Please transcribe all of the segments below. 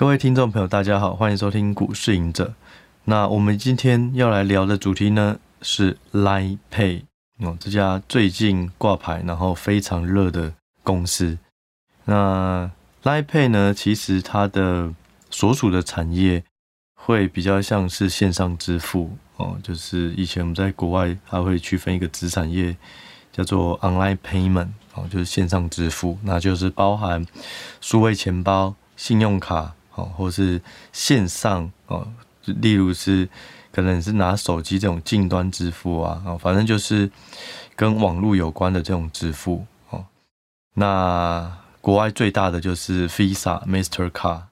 各位听众朋友，大家好，欢迎收听股市赢者。那我们今天要来聊的主题呢是 Line Pay 哦，这家最近挂牌然后非常热的公司。那 Line Pay 呢，其实它的所属的产业会比较像是线上支付哦，就是以前我们在国外它会区分一个子产业叫做 Online Payment 哦，就是线上支付，那就是包含数位钱包、信用卡。哦，或是线上哦，例如是可能是拿手机这种近端支付啊，哦，反正就是跟网络有关的这种支付哦。那国外最大的就是 Visa、Mastercard，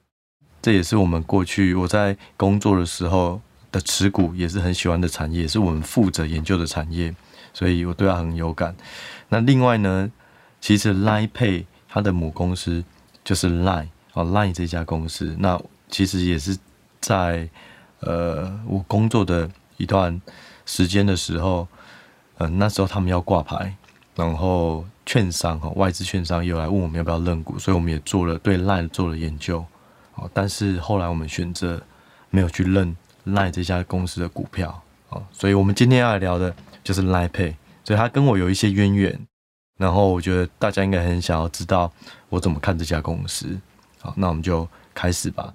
这也是我们过去我在工作的时候的持股，也是很喜欢的产业，是我们负责研究的产业，所以我对它很有感。那另外呢，其实 Line Pay 它的母公司就是 Line。哦，Line 这家公司，那其实也是在呃我工作的一段时间的时候，嗯、那时候他们要挂牌，然后券商哈外资券商又来问我们要不要认股，所以我们也做了对 Line 做了研究，哦，但是后来我们选择没有去认 Line 这家公司的股票，哦，所以我们今天要来聊的就是 Line Pay，所以它跟我有一些渊源，然后我觉得大家应该很想要知道我怎么看这家公司。好，那我们就开始吧。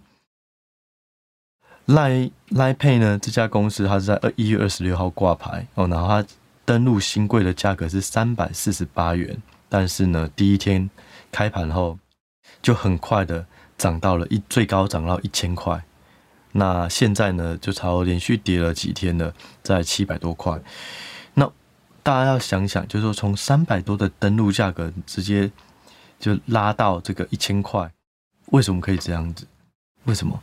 Line Line Pay 呢，这家公司它是在二一月二十六号挂牌哦，然后它登录新贵的价格是三百四十八元，但是呢，第一天开盘后就很快的涨到了一最高涨到一千块，那现在呢就超连续跌了几天了，在七百多块。那大家要想想，就是说从三百多的登录价格直接就拉到这个一千块。为什么可以这样子？为什么？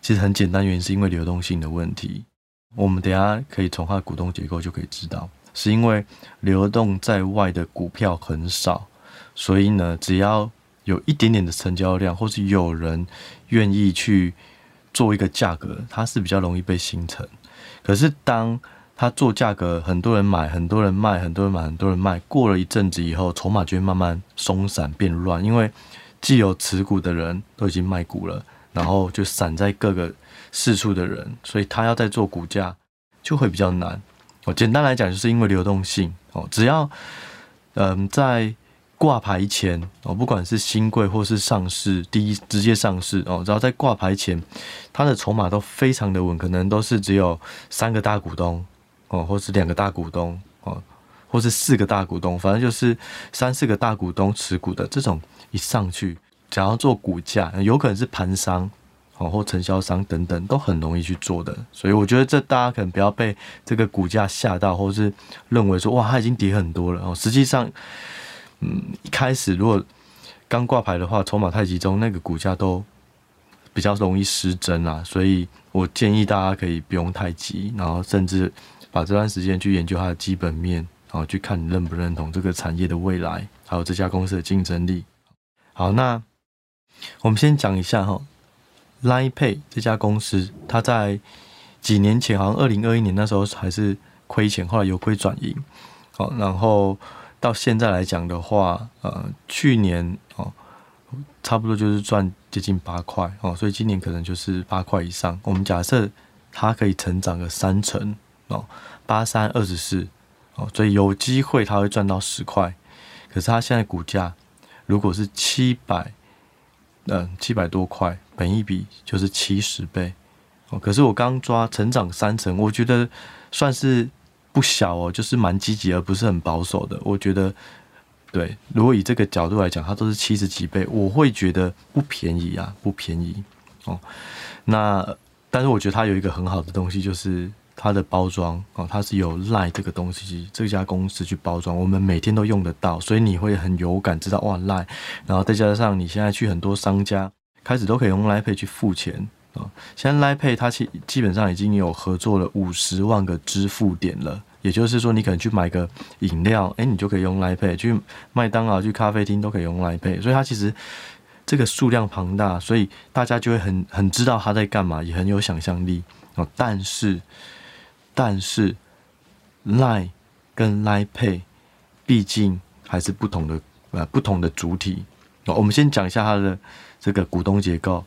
其实很简单，原因是因为流动性的问题。我们等下可以从它的股东结构就可以知道，是因为流动在外的股票很少，所以呢，只要有一点点的成交量，或是有人愿意去做一个价格，它是比较容易被形成。可是当它做价格，很多人买，很多人卖，很多人买，很多人卖，过了一阵子以后，筹码就会慢慢松散变乱，因为。既有持股的人都已经卖股了，然后就散在各个四处的人，所以他要再做股价就会比较难。哦，简单来讲，就是因为流动性哦，只要嗯在挂牌前哦，不管是新贵或是上市第一直接上市哦，只要在挂牌前，他的筹码都非常的稳，可能都是只有三个大股东哦，或是两个大股东哦，或是四个大股东，反正就是三四个大股东持股的这种。一上去，想要做股价，有可能是盘商哦，或承销商等等，都很容易去做的。所以我觉得这大家可能不要被这个股价吓到，或是认为说哇，它已经跌很多了哦。实际上，嗯，一开始如果刚挂牌的话，筹码太集中，那个股价都比较容易失真啊。所以我建议大家可以不用太急，然后甚至把这段时间去研究它的基本面，然后去看你认不认同这个产业的未来，还有这家公司的竞争力。好，那我们先讲一下哈，Line Pay 这家公司，它在几年前，好像二零二一年那时候还是亏钱，后来由亏转盈，好，然后到现在来讲的话，呃，去年哦，差不多就是赚接近八块哦，所以今年可能就是八块以上。我们假设它可以成长个三成哦，八三二十四哦，所以有机会它会赚到十块，可是它现在股价。如果是七百，嗯，七百多块，本一笔就是七十倍，哦，可是我刚抓成长三成，我觉得算是不小哦，就是蛮积极而不是很保守的。我觉得，对，如果以这个角度来讲，它都是七十几倍，我会觉得不便宜啊，不便宜哦。那但是我觉得它有一个很好的东西，就是。它的包装哦，它是有 Line 这个东西，这家公司去包装，我们每天都用得到，所以你会很有感，知道哇 Line，然后再加上你现在去很多商家，开始都可以用 Line Pay 去付钱啊。现在 Line Pay 它其基本上已经有合作了五十万个支付点了，也就是说，你可能去买个饮料，诶，你就可以用 Line Pay；去麦当劳、去咖啡厅都可以用 Line Pay。所以它其实这个数量庞大，所以大家就会很很知道它在干嘛，也很有想象力哦。但是但是，Line 跟 Line Pay 毕竟还是不同的呃不同的主体。我们先讲一下它的这个股东结构。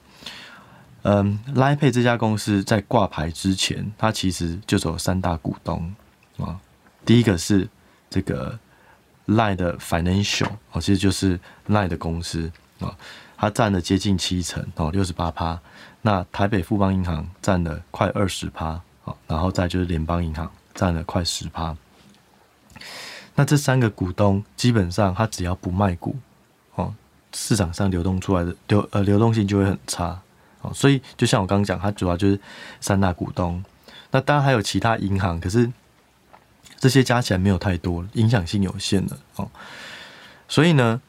嗯，Line Pay 这家公司在挂牌之前，它其实就有三大股东啊。第一个是这个 Line 的 Financial 哦，其实就是 Line 的公司啊，它占了接近七成哦，六十八趴。那台北富邦银行占了快二十趴，然后再就是联邦银行占了快十趴。那这三个股东基本上，他只要不卖股哦，市场上流动出来的流呃流动性就会很差。哦，所以就像我刚刚讲，它主要就是三大股东。那当然还有其他银行，可是这些加起来没有太多，影响性有限的哦。所以呢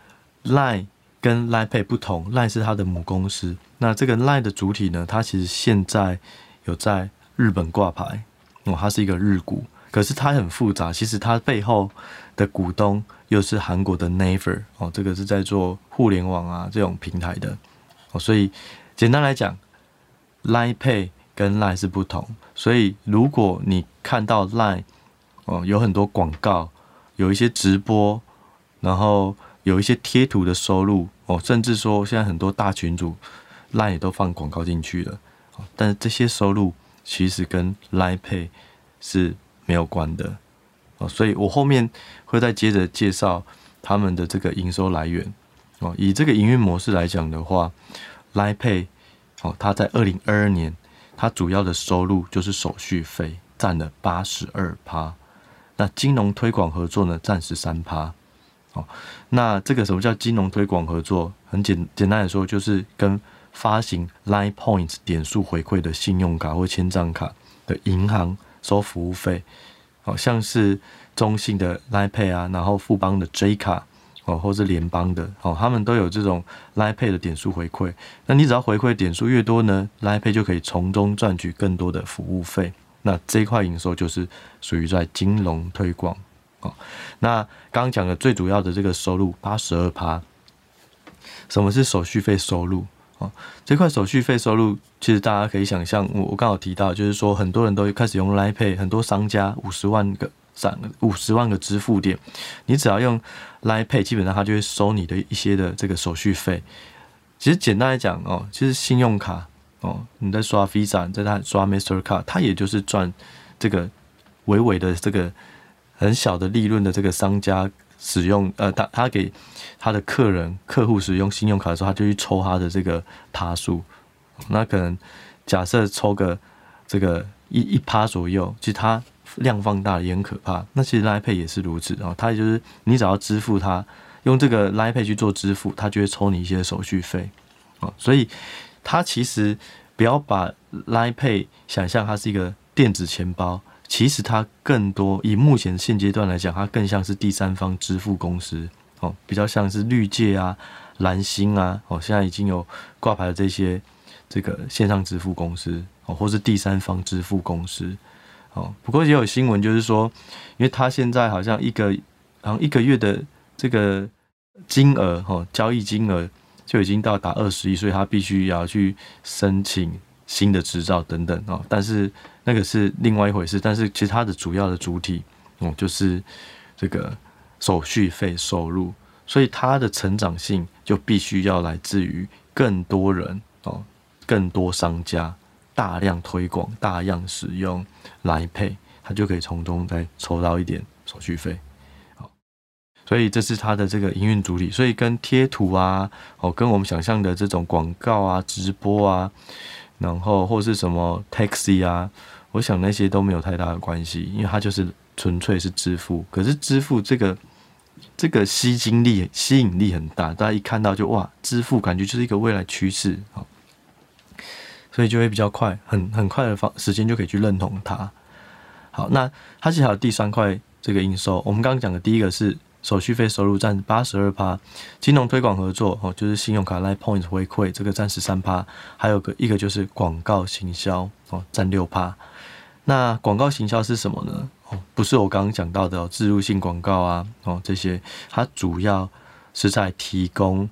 ，Line 跟 Line Pay 不同，Line 是它的母公司。那这个 Line 的主体呢，它其实现在有在日本挂牌哦，它是一个日股，可是它很复杂。其实它背后的股东又是韩国的 Naver 哦，这个是在做互联网啊这种平台的哦，所以。简单来讲，Line Pay 跟 Line 是不同，所以如果你看到 Line 哦有很多广告，有一些直播，然后有一些贴图的收入哦，甚至说现在很多大群组 Line 也都放广告进去了，但是这些收入其实跟 Lipay 是没有关的哦，所以我后面会再接着介绍他们的这个营收来源哦，以这个营运模式来讲的话。，Lipay 哦，它在二零二二年，它主要的收入就是手续费，占了八十二趴。那金融推广合作呢，占十三趴。哦，那这个什么叫金融推广合作？很简简单来说，就是跟发行 Line Points 点数回馈的信用卡或签账卡的银行收服务费。好像是中信的 Line Pay 啊，然后富邦的 J 卡。哦，或是联邦的哦，他们都有这种 Line Pay 的点数回馈。那你只要回馈点数越多呢，Line Pay 就可以从中赚取更多的服务费。那这一块营收就是属于在金融推广哦。那刚刚讲的最主要的这个收入八十二趴，什么是手续费收入？哦，这块手续费收入其实大家可以想象，我我刚好提到，就是说很多人都开始用 lipad 很多商家五十万个。涨五十万个支付点，你只要用 lipad 基本上它就会收你的一些的这个手续费。其实简单来讲哦，其实信用卡哦，你在刷 Visa，在那刷 Mastercard，它也就是赚这个微微的这个很小的利润的这个商家使用，呃，他他给他的客人客户使用信用卡的时候，他就去抽他的这个趴数。那可能假设抽个这个一一趴左右，其实他。量放大也很可怕。那其实 Line Pay 也是如此啊，它也就是你只要支付它，用这个 Line Pay 去做支付，它就会抽你一些手续费啊。所以它其实不要把 Line Pay 想象它是一个电子钱包，其实它更多以目前现阶段来讲，它更像是第三方支付公司哦，比较像是绿界啊、蓝星啊哦，现在已经有挂牌的这些这个线上支付公司哦，或是第三方支付公司。哦，不过也有新闻，就是说，因为他现在好像一个，好像一个月的这个金额，哈，交易金额就已经到达二十亿，所以他必须要去申请新的执照等等哦。但是那个是另外一回事。但是其实它的主要的主体，哦，就是这个手续费收入，所以它的成长性就必须要来自于更多人哦，更多商家。大量推广、大量使用来配，它就可以从中再抽到一点手续费。好，所以这是它的这个营运主体。所以跟贴图啊，哦，跟我们想象的这种广告啊、直播啊，然后或是什么 Taxi 啊，我想那些都没有太大的关系，因为它就是纯粹是支付。可是支付这个这个吸金力、吸引力很大，大家一看到就哇，支付感觉就是一个未来趋势。好。所以就会比较快，很很快的方时间就可以去认同它。好，那它其实还有第三块这个应收。我们刚刚讲的第一个是手续费收入占八十二趴，金融推广合作哦，就是信用卡 Line Points 回馈这个占十三趴，还有个一个就是广告行销哦，占六趴。那广告行销是什么呢？哦，不是我刚刚讲到的哦，置入性广告啊哦这些，它主要是在提供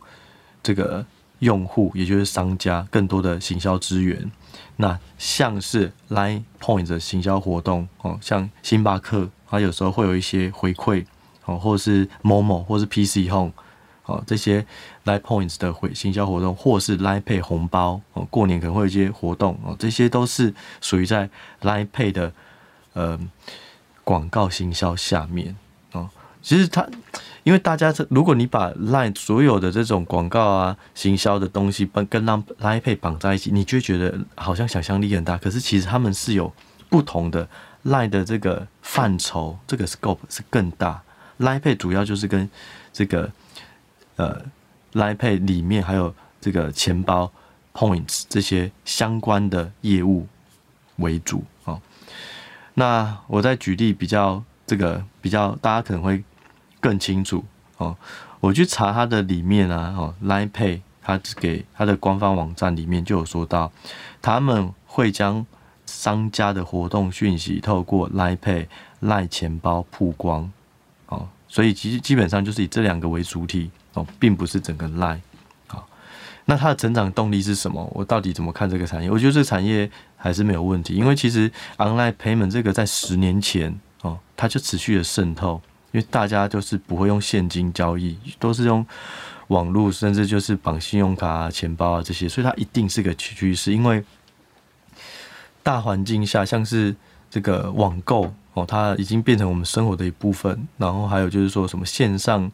这个。用户也就是商家更多的行销资源，那像是 Line Points 的行销活动哦，像星巴克，它有时候会有一些回馈哦，或者是 Momo 或是 PC Home 哦，这些 Line Points 的回行销活动，或是 Line Pay 红包哦，过年可能会有一些活动哦，这些都是属于在 Line Pay 的呃广告行销下面哦。其实它，因为大家这，如果你把 Line 所有的这种广告啊、行销的东西跟跟 Line Pay 绑在一起，你就会觉得好像想象力很大。可是其实他们是有不同的 Line 的这个范畴，这个 scope 是更大。Line Pay 主要就是跟这个。呃，Line Pay 里面还有这个钱包 Points 这些相关的业务为主哦。那我再举例比较这个比较大家可能会更清楚哦。我去查它的里面啊，哦，Line Pay 它给它的官方网站里面就有说到，他们会将商家的活动讯息透过 Line Pay Line 钱包曝光哦。所以其实基本上就是以这两个为主体。哦，并不是整个 Line，好，那它的成长动力是什么？我到底怎么看这个产业？我觉得这个产业还是没有问题，因为其实 Online Payment 这个在十年前哦，它就持续的渗透，因为大家就是不会用现金交易，都是用网络，甚至就是绑信用卡啊、钱包啊这些，所以它一定是个趋势。因为大环境下，像是这个网购哦，它已经变成我们生活的一部分，然后还有就是说什么线上。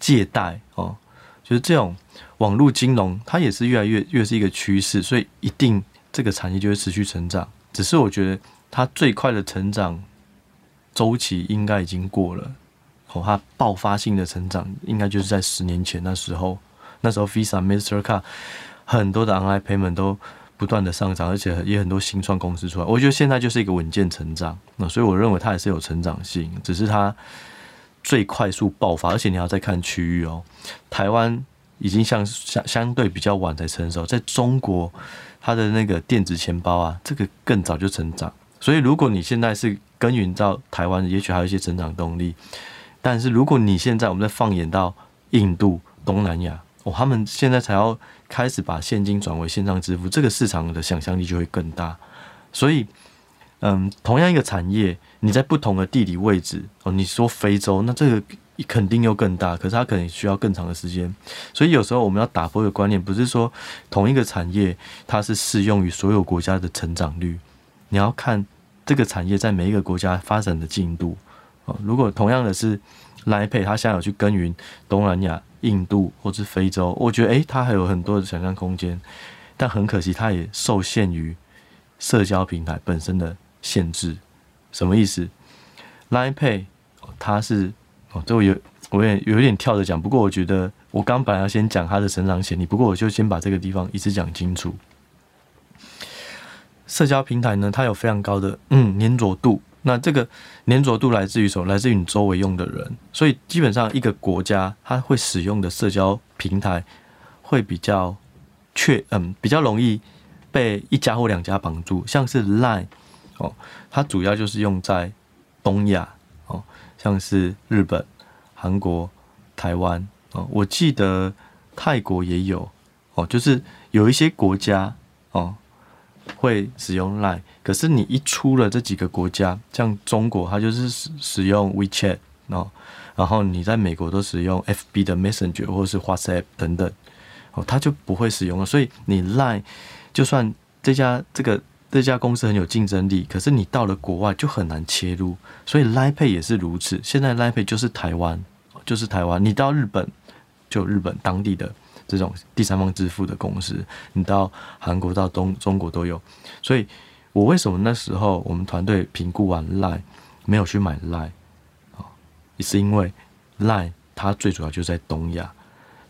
借贷哦，就是这种网络金融，它也是越来越越是一个趋势，所以一定这个产业就会持续成长。只是我觉得它最快的成长周期应该已经过了哦，它爆发性的成长应该就是在十年前那时候，那时候 Visa、Mastercard 很多的 online payment 都不断的上涨，而且也很多新创公司出来。我觉得现在就是一个稳健成长，那所以我认为它也是有成长性，只是它。最快速爆发，而且你要再看区域哦。台湾已经相相相对比较晚才成熟，在中国，它的那个电子钱包啊，这个更早就成长。所以如果你现在是耕耘到台湾，也许还有一些成长动力。但是如果你现在我们再放眼到印度、东南亚，哦，他们现在才要开始把现金转为线上支付，这个市场的想象力就会更大。所以。嗯，同样一个产业，你在不同的地理位置哦，你说非洲，那这个肯定又更大，可是它可能需要更长的时间。所以有时候我们要打破一个观念，不是说同一个产业它是适用于所有国家的成长率，你要看这个产业在每一个国家发展的进度哦。如果同样的是 Line Pay，它现在有去耕耘东南亚、印度或是非洲，我觉得诶，它还有很多的想象空间，但很可惜，它也受限于社交平台本身的。限制什么意思？Line Pay 它是哦，这我有我也有点跳着讲，不过我觉得我刚本来要先讲它的成长潜力，不过我就先把这个地方一次讲清楚。社交平台呢，它有非常高的嗯粘着度，那这个粘着度来自于什么？来自于你周围用的人，所以基本上一个国家它会使用的社交平台会比较确嗯比较容易被一家或两家绑住，像是 Line。哦，它主要就是用在东亚哦，像是日本、韩国、台湾哦，我记得泰国也有哦，就是有一些国家哦会使用 Line，可是你一出了这几个国家，像中国，它就是使使用 WeChat 哦，然后你在美国都使用 FB 的 Messenger 或是 WhatsApp 等等哦，它就不会使用了。所以你 Line 就算这家这个。这家公司很有竞争力，可是你到了国外就很难切入，所以 Line Pay 也是如此。现在 Line Pay 就是台湾，就是台湾。你到日本就日本当地的这种第三方支付的公司，你到韩国到东中国都有。所以我为什么那时候我们团队评估完 Line 没有去买 Line？也是因为 Line 它最主要就在东亚，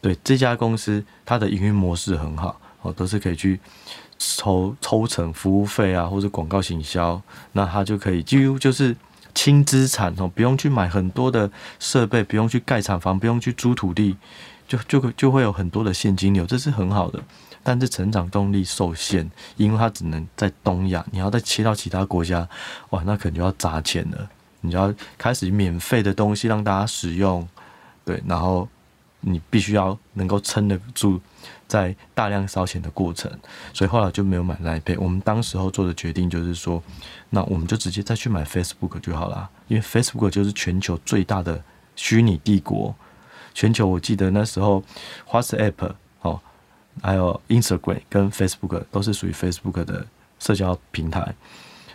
对这家公司它的营运模式很好哦，都是可以去。抽抽成服务费啊，或者广告行销，那他就可以几乎就是轻资产哦，不用去买很多的设备，不用去盖厂房，不用去租土地，就就就会有很多的现金流，这是很好的。但是成长动力受限，因为它只能在东亚，你要再切到其他国家，哇，那可能就要砸钱了。你就要开始免费的东西让大家使用，对，然后你必须要能够撑得住。在大量烧钱的过程，所以后来就没有买 Line Pay。我们当时候做的决定就是说，那我们就直接再去买 Facebook 就好了，因为 Facebook 就是全球最大的虚拟帝国，全球我记得那时候 WhatsApp 哦，还有 Instagram 跟 Facebook 都是属于 Facebook 的社交平台，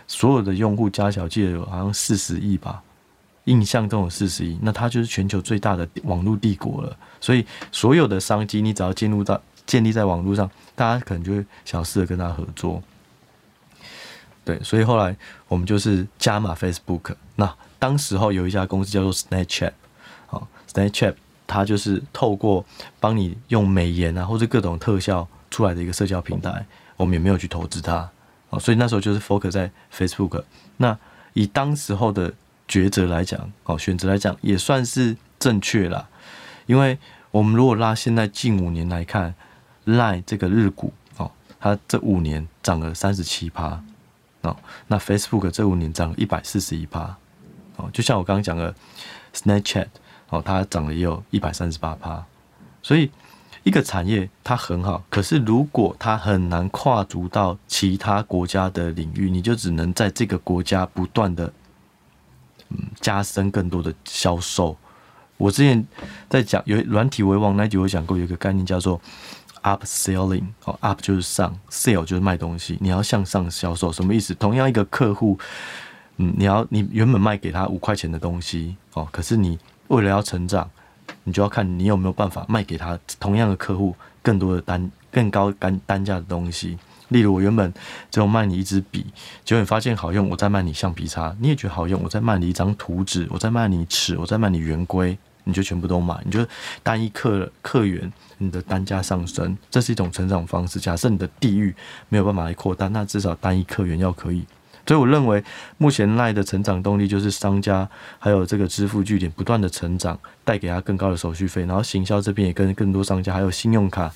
所有的用户加起来记得有好像四十亿吧，印象中有四十亿，那它就是全球最大的网络帝国了。所以所有的商机，你只要进入到建立在网络上，大家可能就会想试着跟他合作。对，所以后来我们就是加码 Facebook。那当时候有一家公司叫做 Snapchat，啊，Snapchat 它就是透过帮你用美颜啊或者各种特效出来的一个社交平台，我们也没有去投资它。哦，所以那时候就是 focus 在 Facebook。那以当时候的抉择来讲，哦，选择来讲也算是正确啦。因为我们如果拉现在近五年来看，Line 这个日股，哦，它这五年涨了三十七趴。哦，那 Facebook 这五年涨了一百四十一趴，哦，就像我刚刚讲的 Snapchat，哦，它涨了也有一百三十八趴，所以一个产业它很好，可是如果它很难跨足到其他国家的领域，你就只能在这个国家不断的嗯加深更多的销售。我之前在讲有软体为王那集，我讲过有一个概念叫做。Up selling 哦，up 就是上，sell 就是卖东西。你要向上销售，什么意思？同样一个客户，嗯，你要你原本卖给他五块钱的东西哦，可是你为了要成长，你就要看你有没有办法卖给他同样的客户更多的单、更高单单价的东西。例如，我原本只有卖你一支笔，结果你发现好用，我再卖你橡皮擦，你也觉得好用，我再卖你一张图纸，我再卖你尺，我再卖你圆规。你就全部都买，你就单一客客源，你的单价上升，这是一种成长方式。假设你的地域没有办法来扩大，那至少单一客源要可以。所以我认为，目前赖的成长动力就是商家还有这个支付据点不断的成长，带给他更高的手续费，然后行销这边也跟更多商家还有信用卡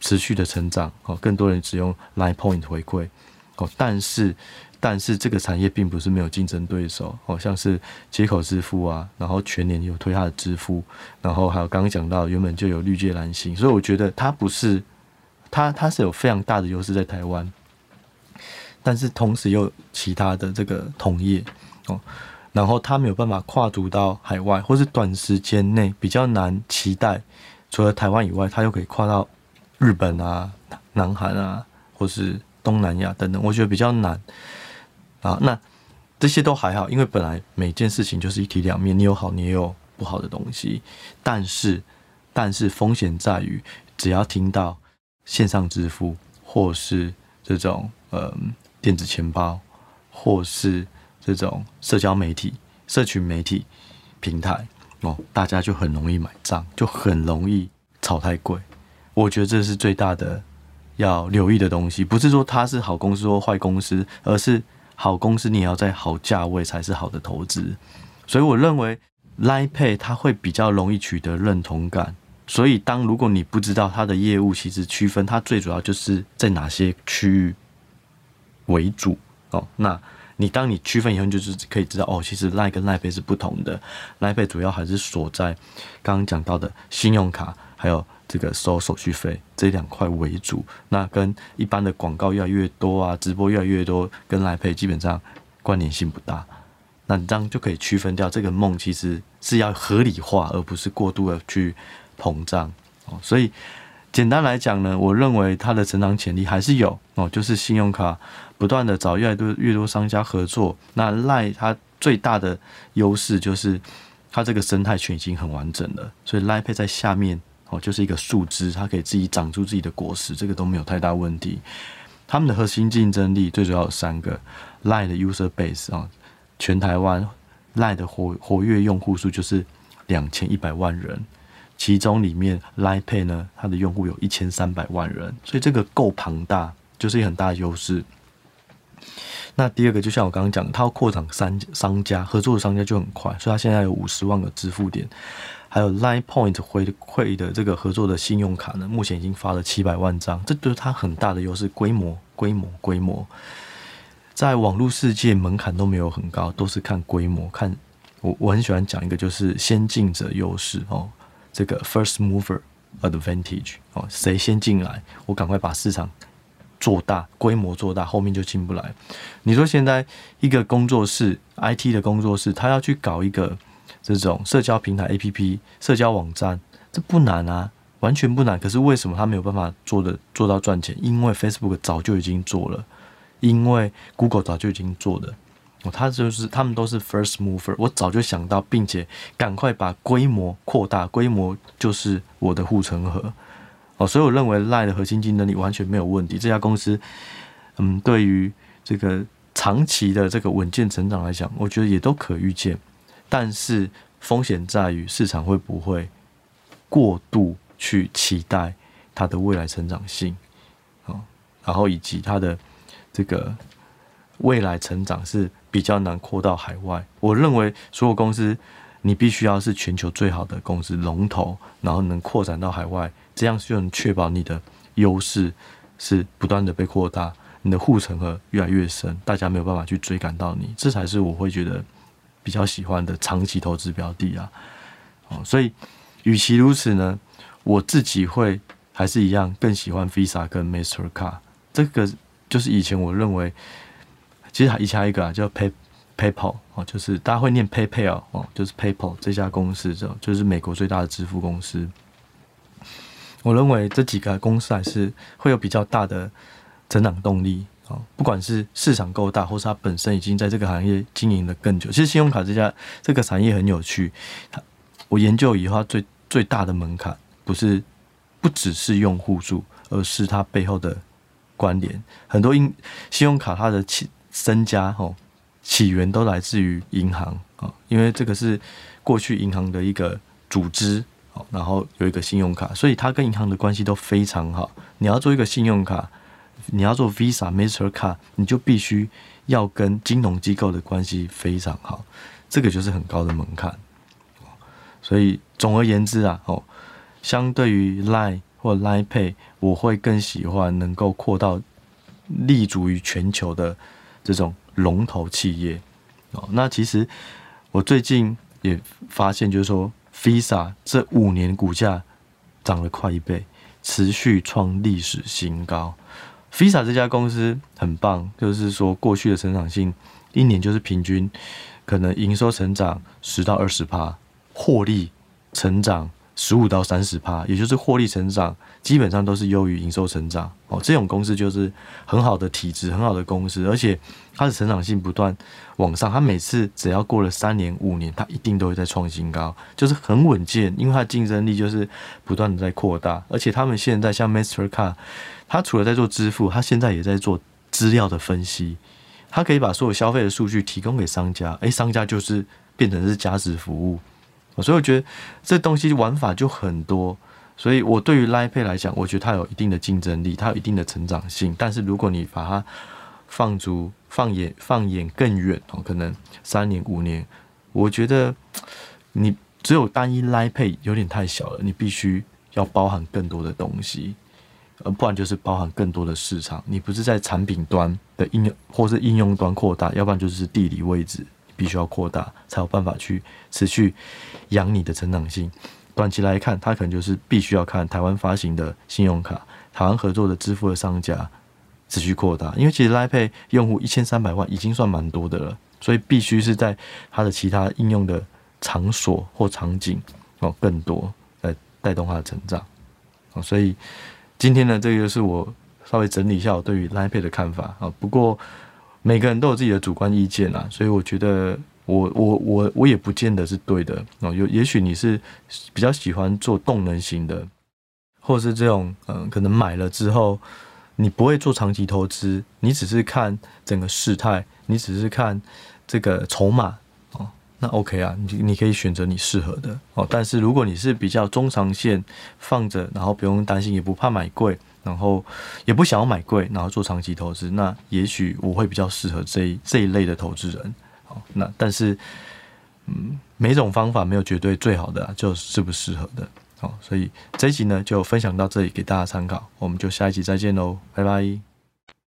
持续的成长，哦，更多人使用 LINE Point 回馈，哦，但是。但是这个产业并不是没有竞争对手，好像是接口支付啊，然后全年有推它的支付，然后还有刚刚讲到原本就有绿界蓝新，所以我觉得它不是它它是有非常大的优势在台湾，但是同时又其他的这个同业哦，然后它没有办法跨足到海外，或是短时间内比较难期待，除了台湾以外，它又可以跨到日本啊、南韩啊，或是东南亚等等，我觉得比较难。啊，那这些都还好，因为本来每件事情就是一体两面，你有好，你也有不好的东西。但是，但是风险在于，只要听到线上支付，或是这种嗯电子钱包，或是这种社交媒体、社群媒体平台哦，大家就很容易买账，就很容易炒太贵。我觉得这是最大的要留意的东西，不是说它是好公司或坏公司，而是。好公司，你要在好价位才是好的投资，所以我认为 Line Pay 它会比较容易取得认同感。所以当如果你不知道它的业务，其实区分它最主要就是在哪些区域为主哦。那你当你区分以后，就是可以知道哦，其实 Line 跟 Line Pay 是不同的。Line Pay 主要还是锁在刚刚讲到的信用卡，还有。这个收手续费这两块为主，那跟一般的广告越来越多啊，直播越来越多，跟 LINE Pay 基本上关联性不大。那你这样就可以区分掉这个梦其实是要合理化，而不是过度的去膨胀哦。所以简单来讲呢，我认为它的成长潜力还是有哦，就是信用卡不断的找越来越多越多商家合作。那赖它最大的优势就是它这个生态圈已经很完整了，所以赖配在下面。哦，就是一个树枝，它可以自己长出自己的果实，这个都没有太大问题。他们的核心竞争力最主要有三个赖的 user base 啊，全台湾赖的活活跃用户数就是两千一百万人，其中里面 lipa 呢，它的用户有一千三百万人，所以这个够庞大，就是一个很大的优势。那第二个，就像我刚刚讲的，它要扩展商商家合作的商家就很快，所以它现在有五十万个支付点。还有 Line Point 回馈的这个合作的信用卡呢，目前已经发了七百万张，这对它很大的优势，规模、规模、规模，在网络世界门槛都没有很高，都是看规模，看我我很喜欢讲一个就是先进者优势哦，这个 First Mover Advantage 哦，谁先进来，我赶快把市场做大，规模做大，后面就进不来。你说现在一个工作室，IT 的工作室，他要去搞一个。这种社交平台 APP、社交网站，这不难啊，完全不难。可是为什么他没有办法做的做到赚钱？因为 Facebook 早就已经做了，因为 Google 早就已经做了。哦，他就是他们都是 first mover，我早就想到，并且赶快把规模扩大，规模就是我的护城河。哦，所以我认为 Line 的核心竞争力完全没有问题。这家公司，嗯，对于这个长期的这个稳健成长来讲，我觉得也都可预见。但是风险在于市场会不会过度去期待它的未来成长性，哦，然后以及它的这个未来成长是。比较难扩到海外。我认为所有公司，你必须要是全球最好的公司龙头，然后能扩展到海外，这样就能确保你的优势是不断的被扩大，你的护城河越来越深，大家没有办法去追赶到你，这才是我会觉得比较喜欢的长期投资标的啊。哦，所以与其如此呢，我自己会还是一样更喜欢 Visa 跟 Mastercard，这个就是以前我认为。其实还以前还有一个啊，叫 Pay PayPal 哦，就是大家会念 PayPal 哦，就是 PayPal 这家公司，这就是美国最大的支付公司。我认为这几个公司还是会有比较大的成长动力哦，不管是市场够大，或是它本身已经在这个行业经营了更久。其实信用卡这家这个产业很有趣，它我研究以后，它最最大的门槛不是不只是用户数，而是它背后的关联。很多因信用卡它的起身家吼起源都来自于银行啊，因为这个是过去银行的一个组织然后有一个信用卡，所以它跟银行的关系都非常好。你要做一个信用卡，你要做 Visa、Mastercard，你就必须要跟金融机构的关系非常好，这个就是很高的门槛。所以总而言之啊，哦，相对于 Line 或 Line Pay，我会更喜欢能够扩到立足于全球的。这种龙头企业哦，那其实我最近也发现，就是说，Visa 这五年股价涨了快一倍，持续创历史新高。Visa 这家公司很棒，就是说过去的成长性，一年就是平均可能营收成长十到二十趴，获利成长。十五到三十趴，也就是获利成长基本上都是优于营收成长哦。这种公司就是很好的体质，很好的公司，而且它的成长性不断往上。它每次只要过了三年、五年，它一定都会再创新高，就是很稳健。因为它的竞争力就是不断的在扩大，而且他们现在像 Mastercard，它除了在做支付，它现在也在做资料的分析，它可以把所有消费的数据提供给商家，诶，商家就是变成是价值服务。所以我觉得这东西玩法就很多，所以我对于 lipad 来讲，我觉得它有一定的竞争力，它有一定的成长性。但是如果你把它放逐、放眼、放眼更远哦，可能三年、五年，我觉得你只有单一 lipad 有点太小了，你必须要包含更多的东西，呃，不然就是包含更多的市场。你不是在产品端的应用或是应用端扩大，要不然就是地理位置。必须要扩大，才有办法去持续养你的成长性。短期来看，它可能就是必须要看台湾发行的信用卡、台湾合作的支付的商家持续扩大。因为其实 Lipay 用户一千三百万已经算蛮多的了，所以必须是在它的其他应用的场所或场景哦更多来带动它的成长。哦，所以今天呢，这个就是我稍微整理一下我对于 Lipay 的看法啊。不过。每个人都有自己的主观意见啊，所以我觉得我我我我也不见得是对的哦。有也许你是比较喜欢做动能型的，或者是这种嗯，可能买了之后你不会做长期投资，你只是看整个事态，你只是看这个筹码哦，那 OK 啊，你你可以选择你适合的哦。但是如果你是比较中长线放着，然后不用担心，也不怕买贵。然后也不想要买贵，然后做长期投资，那也许我会比较适合这这一类的投资人。好，那但是，嗯，每种方法没有绝对最好的，就适不适合的。好，所以这一集呢就分享到这里，给大家参考。我们就下一集再见喽，拜拜。